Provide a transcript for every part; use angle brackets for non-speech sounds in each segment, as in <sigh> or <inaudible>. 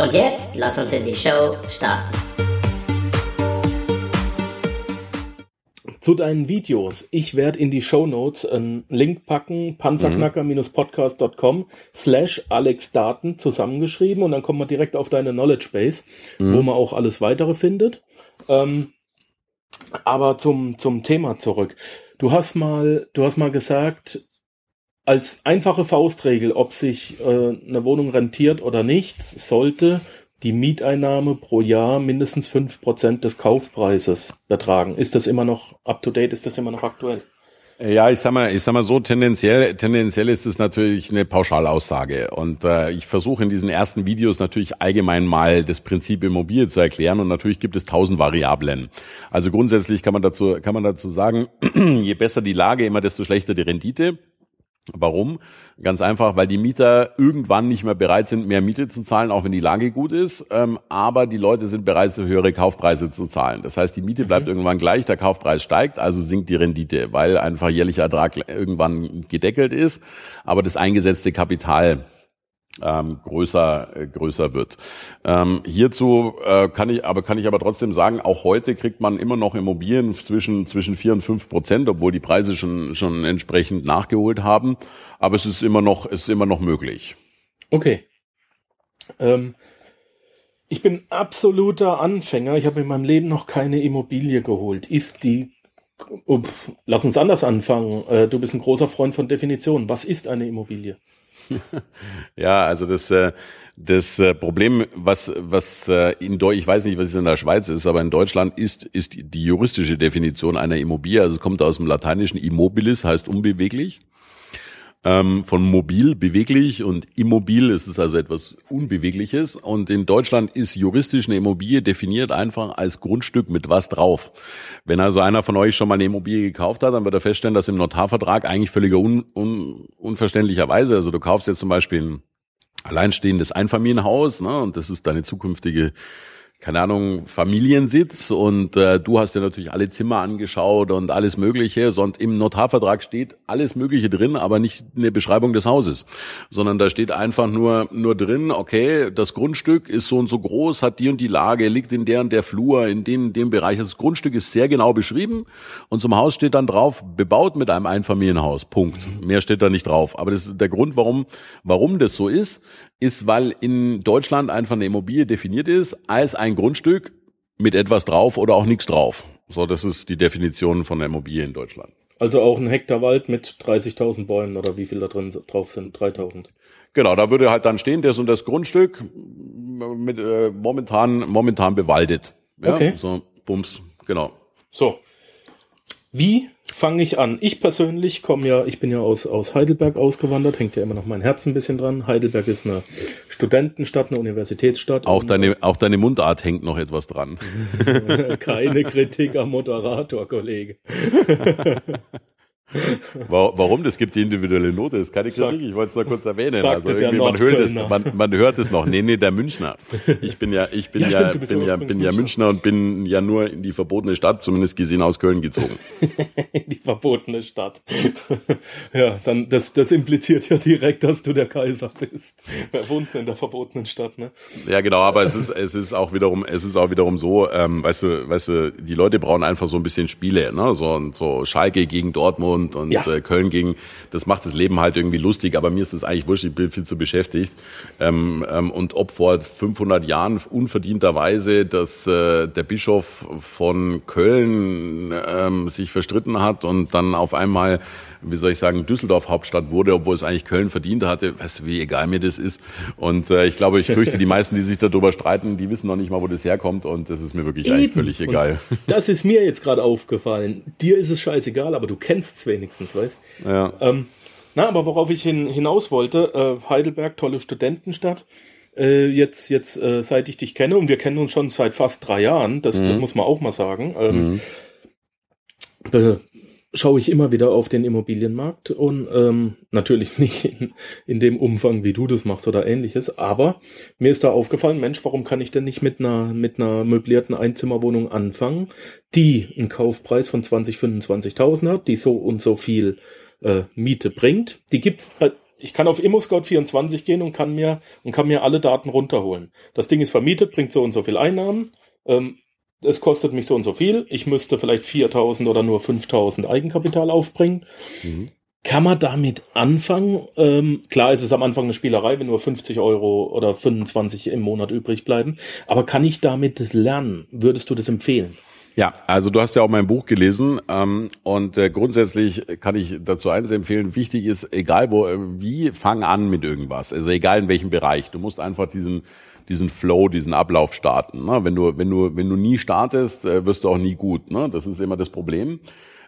Und jetzt lass uns in die Show starten. Zu deinen Videos. Ich werde in die Show Notes einen Link packen, panzerknacker-podcast.com slash alexdaten zusammengeschrieben und dann kommt man direkt auf deine Knowledge Base, mhm. wo man auch alles weitere findet. Ähm, aber zum, zum Thema zurück. Du hast mal, du hast mal gesagt, als einfache Faustregel, ob sich äh, eine Wohnung rentiert oder nicht, sollte die Mieteinnahme pro Jahr mindestens fünf Prozent des Kaufpreises betragen. Ist das immer noch up to date? Ist das immer noch aktuell? Ja, ich sag mal, ich sag mal so, tendenziell, tendenziell ist es natürlich eine Pauschalaussage. Und äh, ich versuche in diesen ersten Videos natürlich allgemein mal das Prinzip Immobilie zu erklären. Und natürlich gibt es tausend Variablen. Also grundsätzlich kann man dazu, kann man dazu sagen, <clears throat> je besser die Lage, immer desto schlechter die Rendite. Warum? Ganz einfach, weil die Mieter irgendwann nicht mehr bereit sind, mehr Miete zu zahlen, auch wenn die Lage gut ist. Ähm, aber die Leute sind bereit, höhere Kaufpreise zu zahlen. Das heißt, die Miete bleibt mhm. irgendwann gleich, der Kaufpreis steigt, also sinkt die Rendite, weil einfach jährlicher Ertrag irgendwann gedeckelt ist, aber das eingesetzte Kapital ähm, größer äh, größer wird. Ähm, hierzu äh, kann ich aber kann ich aber trotzdem sagen, auch heute kriegt man immer noch Immobilien zwischen zwischen vier und fünf Prozent, obwohl die Preise schon schon entsprechend nachgeholt haben. Aber es ist immer noch es ist immer noch möglich. Okay. Ähm, ich bin absoluter Anfänger. Ich habe in meinem Leben noch keine Immobilie geholt. Ist die Lass uns anders anfangen. Äh, du bist ein großer Freund von Definitionen. Was ist eine Immobilie? Ja, also das, äh, das äh, Problem, was, was äh, in Deutschland, ich weiß nicht, was es in der Schweiz ist, aber in Deutschland ist, ist die juristische Definition einer Immobilie, also es kommt aus dem Lateinischen immobilis, heißt unbeweglich ähm, von mobil, beweglich und immobil ist es also etwas Unbewegliches. Und in Deutschland ist juristisch eine Immobilie definiert einfach als Grundstück mit was drauf. Wenn also einer von euch schon mal eine Immobilie gekauft hat, dann wird er feststellen, dass im Notarvertrag eigentlich völliger un, un, unverständlicherweise, also du kaufst jetzt zum Beispiel ein alleinstehendes Einfamilienhaus, ne, und das ist deine zukünftige keine Ahnung, Familiensitz und äh, du hast dir natürlich alle Zimmer angeschaut und alles Mögliche, und im Notarvertrag steht alles Mögliche drin, aber nicht eine Beschreibung des Hauses, sondern da steht einfach nur nur drin, okay, das Grundstück ist so und so groß, hat die und die Lage, liegt in der und der Flur, in dem dem Bereich. Das Grundstück ist sehr genau beschrieben und zum Haus steht dann drauf, bebaut mit einem Einfamilienhaus. Punkt. Mehr steht da nicht drauf. Aber das ist der Grund, warum warum das so ist, ist, weil in Deutschland einfach eine Immobilie definiert ist als ein Grundstück mit etwas drauf oder auch nichts drauf. So, das ist die Definition von der Immobilie in Deutschland. Also auch ein Hektar Wald mit 30.000 Bäumen oder wie viel da drin drauf sind? 3.000. Genau, da würde halt dann stehen, das und das Grundstück mit äh, momentan momentan bewaldet. Ja, okay. So, Bums, genau. So. Wie fange ich an. Ich persönlich komme ja, ich bin ja aus, aus Heidelberg ausgewandert, hängt ja immer noch mein Herz ein bisschen dran. Heidelberg ist eine Studentenstadt, eine Universitätsstadt. Auch deine, auch deine Mundart hängt noch etwas dran. <laughs> Keine Kritik am Moderator, Kollege. <laughs> Warum? Das gibt die individuelle Note. Das ist keine Kritik. Ich wollte es nur kurz erwähnen. Also irgendwie man hört es, man, man hört es noch. Nee, nee, der Münchner. Ich bin ja, ich bin ja, ja stimmt, bin ja, bin ja Münchner und bin ja nur in die verbotene Stadt, zumindest gesehen aus Köln gezogen. <laughs> die verbotene Stadt. <laughs> ja, dann, das, das impliziert ja direkt, dass du der Kaiser bist. Wer wohnt in der verbotenen Stadt, ne? Ja, genau. Aber es ist, es ist auch wiederum, es ist auch wiederum so, ähm, weißt du, weißt du, die Leute brauchen einfach so ein bisschen Spiele, ne? So, so Schalke gegen Dortmund und, und ja. äh, Köln ging. Das macht das Leben halt irgendwie lustig, aber mir ist das eigentlich wurscht, ich bin viel zu beschäftigt. Ähm, ähm, und ob vor 500 Jahren unverdienterweise, dass äh, der Bischof von Köln ähm, sich verstritten hat und dann auf einmal wie soll ich sagen, Düsseldorf Hauptstadt wurde, obwohl es eigentlich Köln verdient hatte. Weißt du, wie egal mir das ist. Und äh, ich glaube, ich fürchte, die meisten, die sich darüber streiten, die wissen noch nicht mal, wo das herkommt. Und das ist mir wirklich Eben. eigentlich völlig egal. Und das ist mir jetzt gerade aufgefallen. Dir ist es scheißegal, aber du kennst es wenigstens, weißt Ja. Ähm, Na, aber worauf ich hin, hinaus wollte, äh, Heidelberg, tolle Studentenstadt. Äh, jetzt, jetzt, äh, seit ich dich kenne, und wir kennen uns schon seit fast drei Jahren, das, Mhm. das muss man auch mal sagen, ähm, Mhm. äh, schaue ich immer wieder auf den Immobilienmarkt und ähm, natürlich <laughs> nicht in, in dem Umfang, wie du das machst oder ähnliches, aber mir ist da aufgefallen, Mensch, warum kann ich denn nicht mit einer, mit einer möblierten Einzimmerwohnung anfangen, die einen Kaufpreis von 20, 25.000 hat, die so und so viel äh, Miete bringt. Die gibt's, äh, ich kann auf ImmoScout24 gehen und kann mir, und kann mir alle Daten runterholen. Das Ding ist vermietet, bringt so und so viel Einnahmen, ähm, es kostet mich so und so viel, ich müsste vielleicht 4000 oder nur 5000 Eigenkapital aufbringen. Mhm. Kann man damit anfangen? Ähm, klar ist es am Anfang eine Spielerei, wenn nur 50 Euro oder 25 im Monat übrig bleiben. Aber kann ich damit lernen? Würdest du das empfehlen? Ja, also du hast ja auch mein Buch gelesen ähm, und äh, grundsätzlich kann ich dazu eines empfehlen, wichtig ist, egal wo, äh, wie, fang an mit irgendwas. Also egal in welchem Bereich. Du musst einfach diesen diesen Flow, diesen Ablauf starten. Ne? Wenn du wenn du wenn du nie startest, äh, wirst du auch nie gut. Ne? Das ist immer das Problem.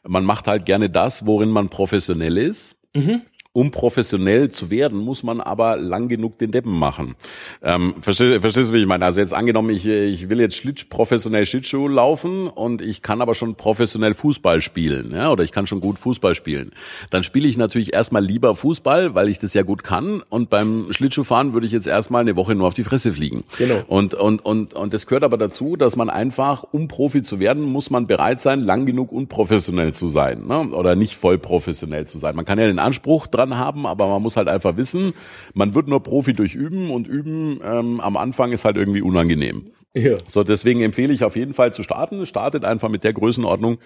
Man macht halt gerne das, worin man professionell ist. Mhm. Um professionell zu werden, muss man aber lang genug den Deppen machen. Ähm, verstehst, verstehst du, wie ich meine? Also jetzt angenommen, ich, ich will jetzt Schlitsch, professionell Schlittschuh laufen und ich kann aber schon professionell Fußball spielen, ja, oder ich kann schon gut Fußball spielen. Dann spiele ich natürlich erstmal lieber Fußball, weil ich das ja gut kann und beim Schlittschuhfahren würde ich jetzt erstmal eine Woche nur auf die Fresse fliegen. Genau. Und, und, und, und das gehört aber dazu, dass man einfach, um Profi zu werden, muss man bereit sein, lang genug unprofessionell zu sein, ne? oder nicht voll professionell zu sein. Man kann ja den Anspruch dran haben, aber man muss halt einfach wissen, man wird nur Profi durch Üben und Üben ähm, am Anfang ist halt irgendwie unangenehm. Ja. So, deswegen empfehle ich auf jeden Fall zu starten. Startet einfach mit der Größenordnung,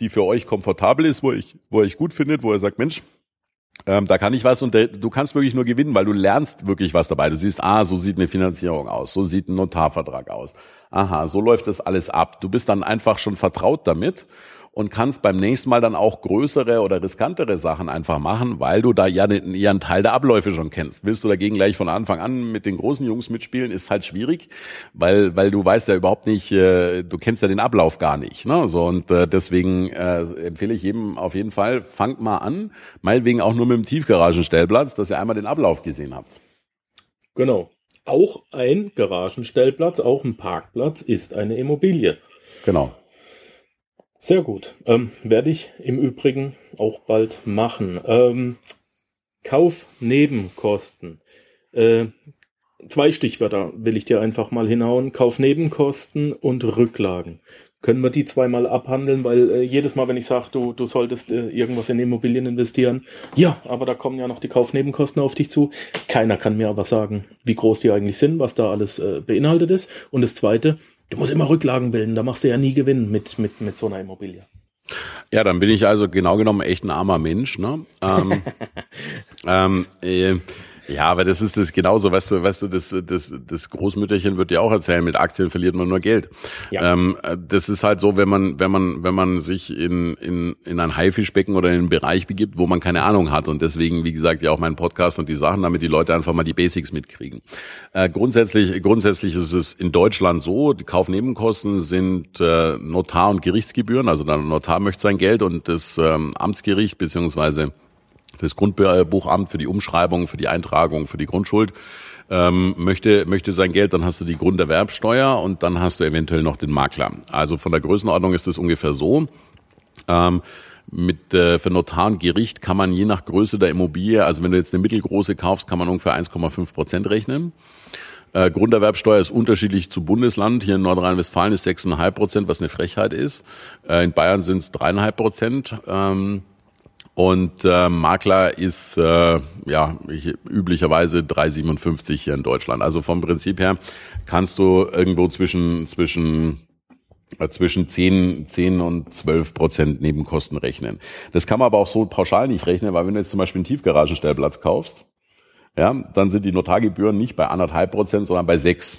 die für euch komfortabel ist, wo ich, wo ihr euch gut findet, wo ihr sagt, Mensch, ähm, da kann ich was und der, du kannst wirklich nur gewinnen, weil du lernst wirklich was dabei. Du siehst, ah, so sieht eine Finanzierung aus, so sieht ein Notarvertrag aus. Aha, so läuft das alles ab. Du bist dann einfach schon vertraut damit und kannst beim nächsten Mal dann auch größere oder riskantere Sachen einfach machen, weil du da ja, den, ja einen Teil der Abläufe schon kennst. Willst du dagegen gleich von Anfang an mit den großen Jungs mitspielen, ist halt schwierig, weil weil du weißt ja überhaupt nicht, äh, du kennst ja den Ablauf gar nicht. Ne? So und äh, deswegen äh, empfehle ich jedem auf jeden Fall, fangt mal an, meinetwegen auch nur mit dem Tiefgaragenstellplatz, dass ihr einmal den Ablauf gesehen habt. Genau. Auch ein Garagenstellplatz, auch ein Parkplatz ist eine Immobilie. Genau. Sehr gut. Ähm, werde ich im Übrigen auch bald machen. Ähm, Kaufnebenkosten. Äh, zwei Stichwörter will ich dir einfach mal hinhauen. Kaufnebenkosten und Rücklagen. Können wir die zweimal abhandeln, weil äh, jedes Mal, wenn ich sage, du, du solltest äh, irgendwas in Immobilien investieren, ja, aber da kommen ja noch die Kaufnebenkosten auf dich zu. Keiner kann mir aber sagen, wie groß die eigentlich sind, was da alles äh, beinhaltet ist. Und das Zweite, du musst immer Rücklagen bilden, da machst du ja nie Gewinn mit, mit, mit so einer Immobilie. Ja, dann bin ich also genau genommen echt ein armer Mensch. Ne? Ähm, <laughs> ähm, äh, ja, aber das ist das genauso, weißt du, weißt du, das, das, das Großmütterchen wird dir auch erzählen, mit Aktien verliert man nur Geld. Ja. Ähm, äh, das ist halt so, wenn man, wenn man, wenn man sich in, in, in ein Haifischbecken oder in einen Bereich begibt, wo man keine Ahnung hat. Und deswegen, wie gesagt, ja auch mein Podcast und die Sachen, damit die Leute einfach mal die Basics mitkriegen. Äh, grundsätzlich, grundsätzlich ist es in Deutschland so, die Kaufnebenkosten sind äh, Notar- und Gerichtsgebühren, also der Notar möchte sein Geld und das ähm, Amtsgericht beziehungsweise das Grundbuchamt für die Umschreibung, für die Eintragung, für die Grundschuld ähm, möchte, möchte sein Geld, dann hast du die Grunderwerbsteuer und dann hast du eventuell noch den Makler. Also von der Größenordnung ist es ungefähr so. Ähm, mit äh, für Notar und Gericht kann man je nach Größe der Immobilie, also wenn du jetzt eine mittelgroße kaufst, kann man ungefähr 1,5 Prozent rechnen. Äh, Grunderwerbsteuer ist unterschiedlich zu Bundesland. Hier in Nordrhein-Westfalen ist 6,5 Prozent, was eine Frechheit ist. Äh, in Bayern sind es 3,5 Prozent. Ähm, und äh, Makler ist äh, ja ich, üblicherweise 3,57 hier in Deutschland. Also vom Prinzip her kannst du irgendwo zwischen zwischen äh, zwischen 10, 10 und 12 Prozent Nebenkosten rechnen. Das kann man aber auch so pauschal nicht rechnen, weil wenn du jetzt zum Beispiel einen Tiefgaragenstellplatz kaufst, ja, dann sind die Notargebühren nicht bei anderthalb Prozent, sondern bei sechs.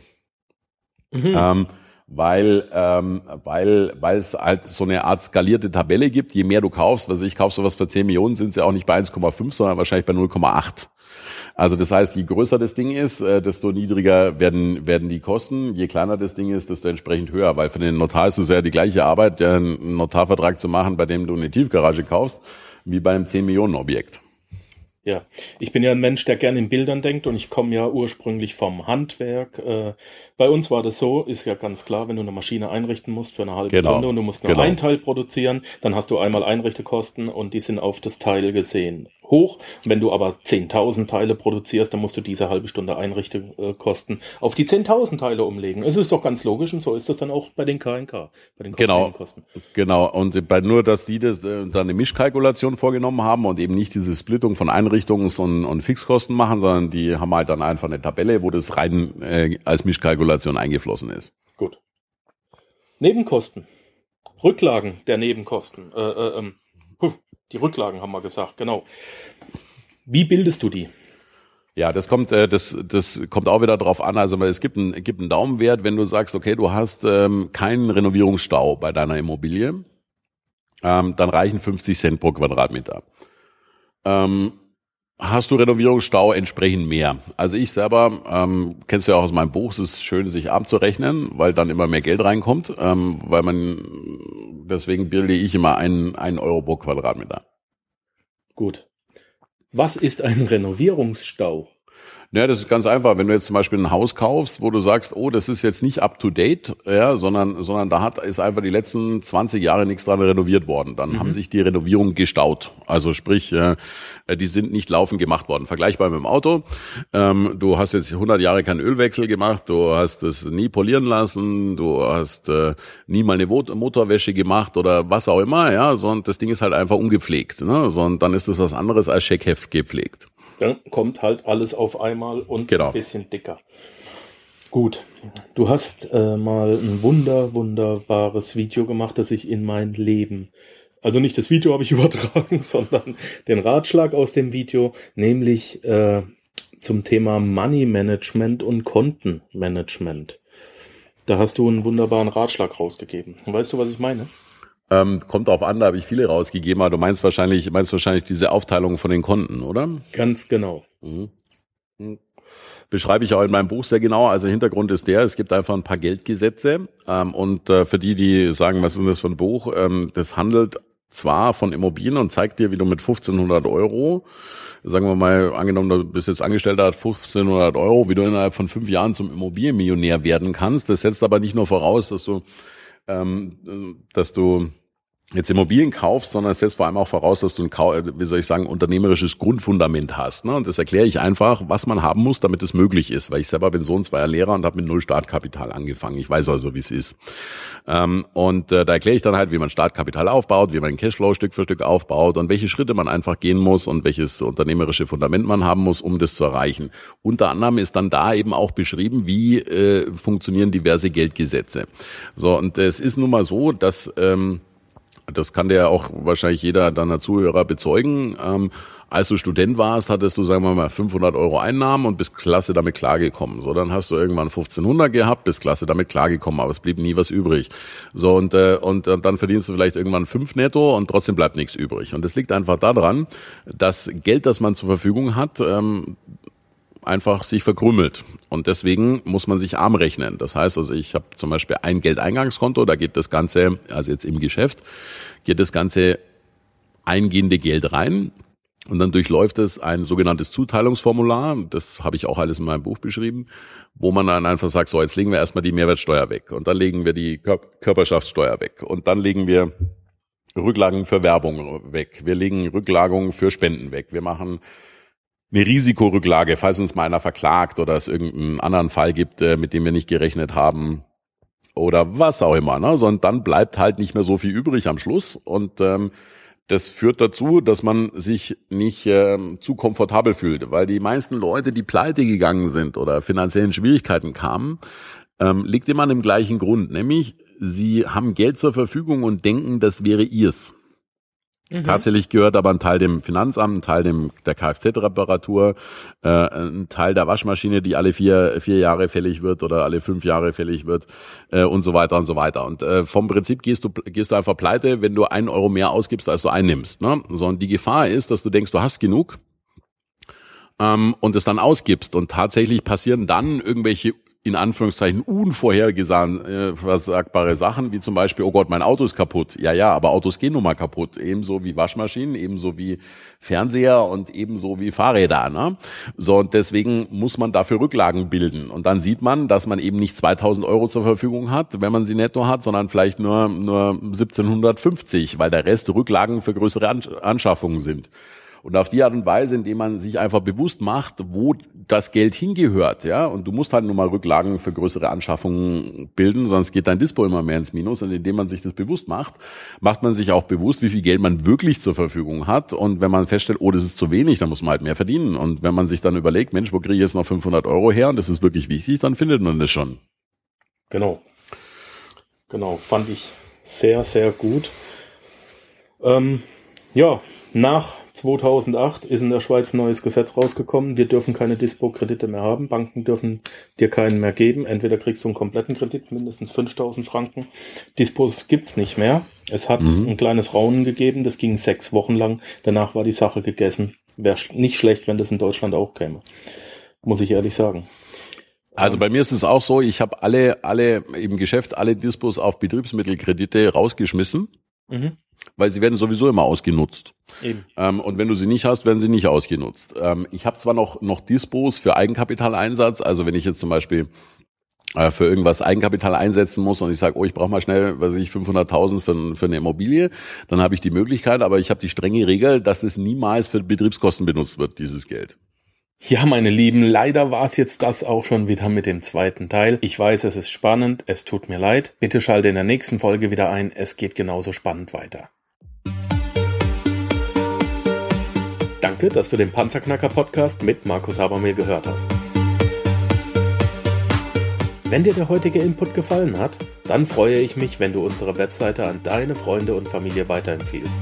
Mhm. Ähm, weil ähm, weil weil es halt so eine Art skalierte Tabelle gibt. Je mehr du kaufst, was ich kauf sowas für 10 Millionen, sind sie auch nicht bei 1,5, sondern wahrscheinlich bei 0,8. Also das heißt, je größer das Ding ist, äh, desto niedriger werden werden die Kosten. Je kleiner das Ding ist, desto entsprechend höher. Weil für den Notar ist es ja die gleiche Arbeit, einen Notarvertrag zu machen, bei dem du eine Tiefgarage kaufst, wie bei einem 10 Millionen Objekt. Ja, ich bin ja ein Mensch, der gerne in Bildern denkt und ich komme ja ursprünglich vom Handwerk. Äh, bei uns war das so, ist ja ganz klar, wenn du eine Maschine einrichten musst für eine halbe Genau. Stunde und du musst nur Genau. ein Teil produzieren, dann hast du einmal Einrichtekosten und die sind auf das Teil gesehen hoch. Wenn du aber 10.000 Teile produzierst, dann musst du diese halbe Stunde Einrichtekosten auf die 10.000 Teile umlegen. Es ist doch ganz logisch und so ist das dann auch bei den KNK, bei den Genau. Kosten. Genau, und bei nur, dass die das äh, dann eine Mischkalkulation vorgenommen haben und eben nicht diese Splittung von Einrichtungs- und, und Fixkosten machen, sondern die haben halt dann einfach eine Tabelle, wo das rein äh, als Mischkalkulation eingeflossen ist. Gut. Nebenkosten. Rücklagen der Nebenkosten. Äh, äh, ähm, die Rücklagen haben wir gesagt, genau. Wie bildest du die? Ja, das kommt, äh, das, das kommt auch wieder drauf an. Also es gibt einen, gibt einen Daumenwert, wenn du sagst, okay, du hast ähm, keinen Renovierungsstau bei deiner Immobilie, ähm, dann reichen 50 Cent pro Quadratmeter. Ähm, hast du Renovierungsstau entsprechend mehr? Also ich selber, ähm, kennst du ja auch aus meinem Buch, es ist schön, sich abzurechnen, weil dann immer mehr Geld reinkommt, ähm, weil man, deswegen bilde ich immer einen, einen Euro pro Quadratmeter. Gut. Was ist ein Renovierungsstau? Ja, das ist ganz einfach. Wenn du jetzt zum Beispiel ein Haus kaufst, wo du sagst, oh, das ist jetzt nicht up to date, ja, sondern, sondern da hat, ist einfach die letzten 20 Jahre nichts dran renoviert worden. Dann haben sich die Renovierungen gestaut. Also sprich, äh, die sind nicht laufend gemacht worden. Vergleichbar mit dem Auto. Ähm, du hast jetzt 100 Jahre keinen Ölwechsel gemacht, du hast es nie polieren lassen, du hast äh, nie mal eine Mot- Motorwäsche gemacht oder was auch immer, ja, sondern das Ding ist halt einfach ungepflegt. Ne? Sondern dann ist es was anderes als Scheckheft gepflegt. Dann kommt halt alles auf einmal und Genau. ein bisschen dicker. Gut. Du hast äh, mal ein wunder, wunderbares Video gemacht, das ich in mein Leben, also nicht das Video habe ich <laughs> übertragen, sondern den Ratschlag aus dem Video, nämlich äh, zum Thema Money Management und Kontenmanagement. Da hast du einen wunderbaren Ratschlag rausgegeben. Weißt du, was ich meine? Ähm, kommt drauf an, da habe ich viele rausgegeben, aber du meinst wahrscheinlich, meinst wahrscheinlich diese Aufteilung von den Konten, oder? Ganz genau. Beschreibe ich auch in meinem Buch sehr genau. Also Hintergrund ist der, es gibt einfach ein paar Geldgesetze. Ähm, und äh, für die, die sagen, was ist denn das für ein Buch, ähm, das handelt zwar von Immobilien und zeigt dir, wie du mit 1500 Euro, sagen wir mal, angenommen, du bist jetzt Angestellter, hat 1500 Euro, wie du innerhalb von fünf Jahren zum Immobilienmillionär werden kannst. Das setzt aber nicht nur voraus, dass du, ähm, dass du jetzt Immobilien kaufst, sondern es setzt vor allem auch voraus, dass du ein, Kau- wie soll ich sagen, unternehmerisches Grundfundament hast. Ne? Und das erkläre ich einfach, was man haben muss, damit es möglich ist. Weil ich selber bin Sohn zweier Lehrer und habe mit null Startkapital angefangen. Ich weiß also, wie es ist. Ähm, und äh, da erkläre ich dann halt, wie man Startkapital aufbaut, wie man Cashflow Stück für Stück aufbaut und welche Schritte man einfach gehen muss und welches unternehmerische Fundament man haben muss, um das zu erreichen. Unter anderem ist dann da eben auch beschrieben, wie äh, funktionieren diverse Geldgesetze. So, und es ist nun mal so, dass ähm, das kann dir ja auch wahrscheinlich jeder deiner Zuhörer bezeugen. Ähm, als du Student warst, hattest du, sagen wir mal, 500 Euro Einnahmen und bist klasse damit klargekommen. So, dann hast du irgendwann 1500 gehabt, bist klasse damit klargekommen, aber es blieb nie was übrig. So, und, äh, und, und dann verdienst du vielleicht irgendwann fünf netto und trotzdem bleibt nichts übrig. Und das liegt einfach daran, dass Geld, das man zur Verfügung hat, ähm, einfach sich verkrümmelt. Und deswegen muss man sich arm rechnen. Das heißt also, ich habe zum Beispiel ein Geldeingangskonto, da geht das Ganze, also jetzt im Geschäft, geht das ganze eingehende Geld rein. Und dann durchläuft es ein sogenanntes Zuteilungsformular, das habe ich auch alles in meinem Buch beschrieben, wo man dann einfach sagt, so jetzt legen wir erstmal die Mehrwertsteuer weg und dann legen wir die Kör Körperschaftssteuer weg und dann legen wir Rücklagen für Werbung weg, wir legen Rücklagen für Spenden weg, wir machen eine Risikorücklage, falls uns mal einer verklagt oder es irgendeinen anderen Fall gibt, äh, mit dem wir nicht gerechnet haben oder was auch immer. Ne? Sondern dann bleibt halt nicht mehr so viel übrig am Schluss und ähm, das führt dazu, dass man sich nicht ähm, zu komfortabel fühlt, weil die meisten Leute, die pleite gegangen sind oder finanziellen Schwierigkeiten kamen, ähm, liegt immer an dem gleichen Grund, nämlich sie haben Geld zur Verfügung und denken, das wäre ihrs. Tatsächlich gehört aber ein Teil dem Finanzamt, ein Teil dem der Kfz-Reparatur, äh, ein Teil der Waschmaschine, die alle vier vier Jahre fällig wird oder alle fünf Jahre fällig wird äh, und so weiter und so weiter. Und äh, vom Prinzip gehst du gehst du einfach pleite, wenn du einen Euro mehr ausgibst, als du einnimmst. Ne? So und die Gefahr ist, dass du denkst, du hast genug ähm, und es dann ausgibst und tatsächlich passieren dann irgendwelche in Anführungszeichen unvorhergesagbare Sachen, wie zum Beispiel, oh Gott, mein Auto ist kaputt. Ja, ja, aber Autos gehen nun mal kaputt. Ebenso wie Waschmaschinen, ebenso wie Fernseher und ebenso wie Fahrräder. Ne? So, und deswegen muss man dafür Rücklagen bilden. Und dann sieht man, dass man eben nicht 2000 Euro zur Verfügung hat, wenn man sie netto hat, sondern vielleicht nur, nur 1750, weil der Rest Rücklagen für größere Anschaffungen sind. Und auf die Art und Weise, indem man sich einfach bewusst macht, wo das Geld hingehört, ja, und du musst halt nur mal Rücklagen für größere Anschaffungen bilden, sonst geht dein Dispo immer mehr ins Minus. Und indem man sich das bewusst macht, macht man sich auch bewusst, wie viel Geld man wirklich zur Verfügung hat. Und wenn man feststellt, oh, das ist zu wenig, dann muss man halt mehr verdienen. Und wenn man sich dann überlegt, Mensch, wo kriege ich jetzt noch 500 Euro her? Und das ist wirklich wichtig, dann findet man das schon. Genau. Genau, fand ich sehr, sehr gut. Ähm, ja, nach 2008 ist in der Schweiz ein neues Gesetz rausgekommen. Wir dürfen keine Dispo-Kredite mehr haben. Banken dürfen dir keinen mehr geben. Entweder kriegst du einen kompletten Kredit, mindestens 5000 Franken. Dispos gibt's nicht mehr. Es hat mhm. ein kleines Raunen gegeben. Das ging sechs Wochen lang. Danach war die Sache gegessen. Wäre nicht schlecht, wenn das in Deutschland auch käme. Muss ich ehrlich sagen. Also bei mir ist es auch so, ich habe alle, alle im Geschäft alle Dispos auf Betriebsmittelkredite rausgeschmissen. Mhm weil sie werden sowieso immer ausgenutzt. Eben. Ähm, und wenn du sie nicht hast, werden sie nicht ausgenutzt. Ähm, ich habe zwar noch, noch Dispos für Eigenkapitaleinsatz, also wenn ich jetzt zum Beispiel äh, für irgendwas Eigenkapital einsetzen muss und ich sage, oh, ich brauche mal schnell, was weiß ich, 500.000 für, für eine Immobilie, dann habe ich die Möglichkeit, aber ich habe die strenge Regel, dass es niemals für Betriebskosten benutzt wird, dieses Geld. Ja, meine Lieben, leider war es jetzt das auch schon wieder mit dem zweiten Teil. Ich weiß, es ist spannend, es tut mir leid. Bitte schalte in der nächsten Folge wieder ein, es geht genauso spannend weiter. Danke, dass du den Panzerknacker Podcast mit Markus Habermehl gehört hast. Wenn dir der heutige Input gefallen hat, dann freue ich mich, wenn du unsere Webseite an deine Freunde und Familie weiterempfiehlst.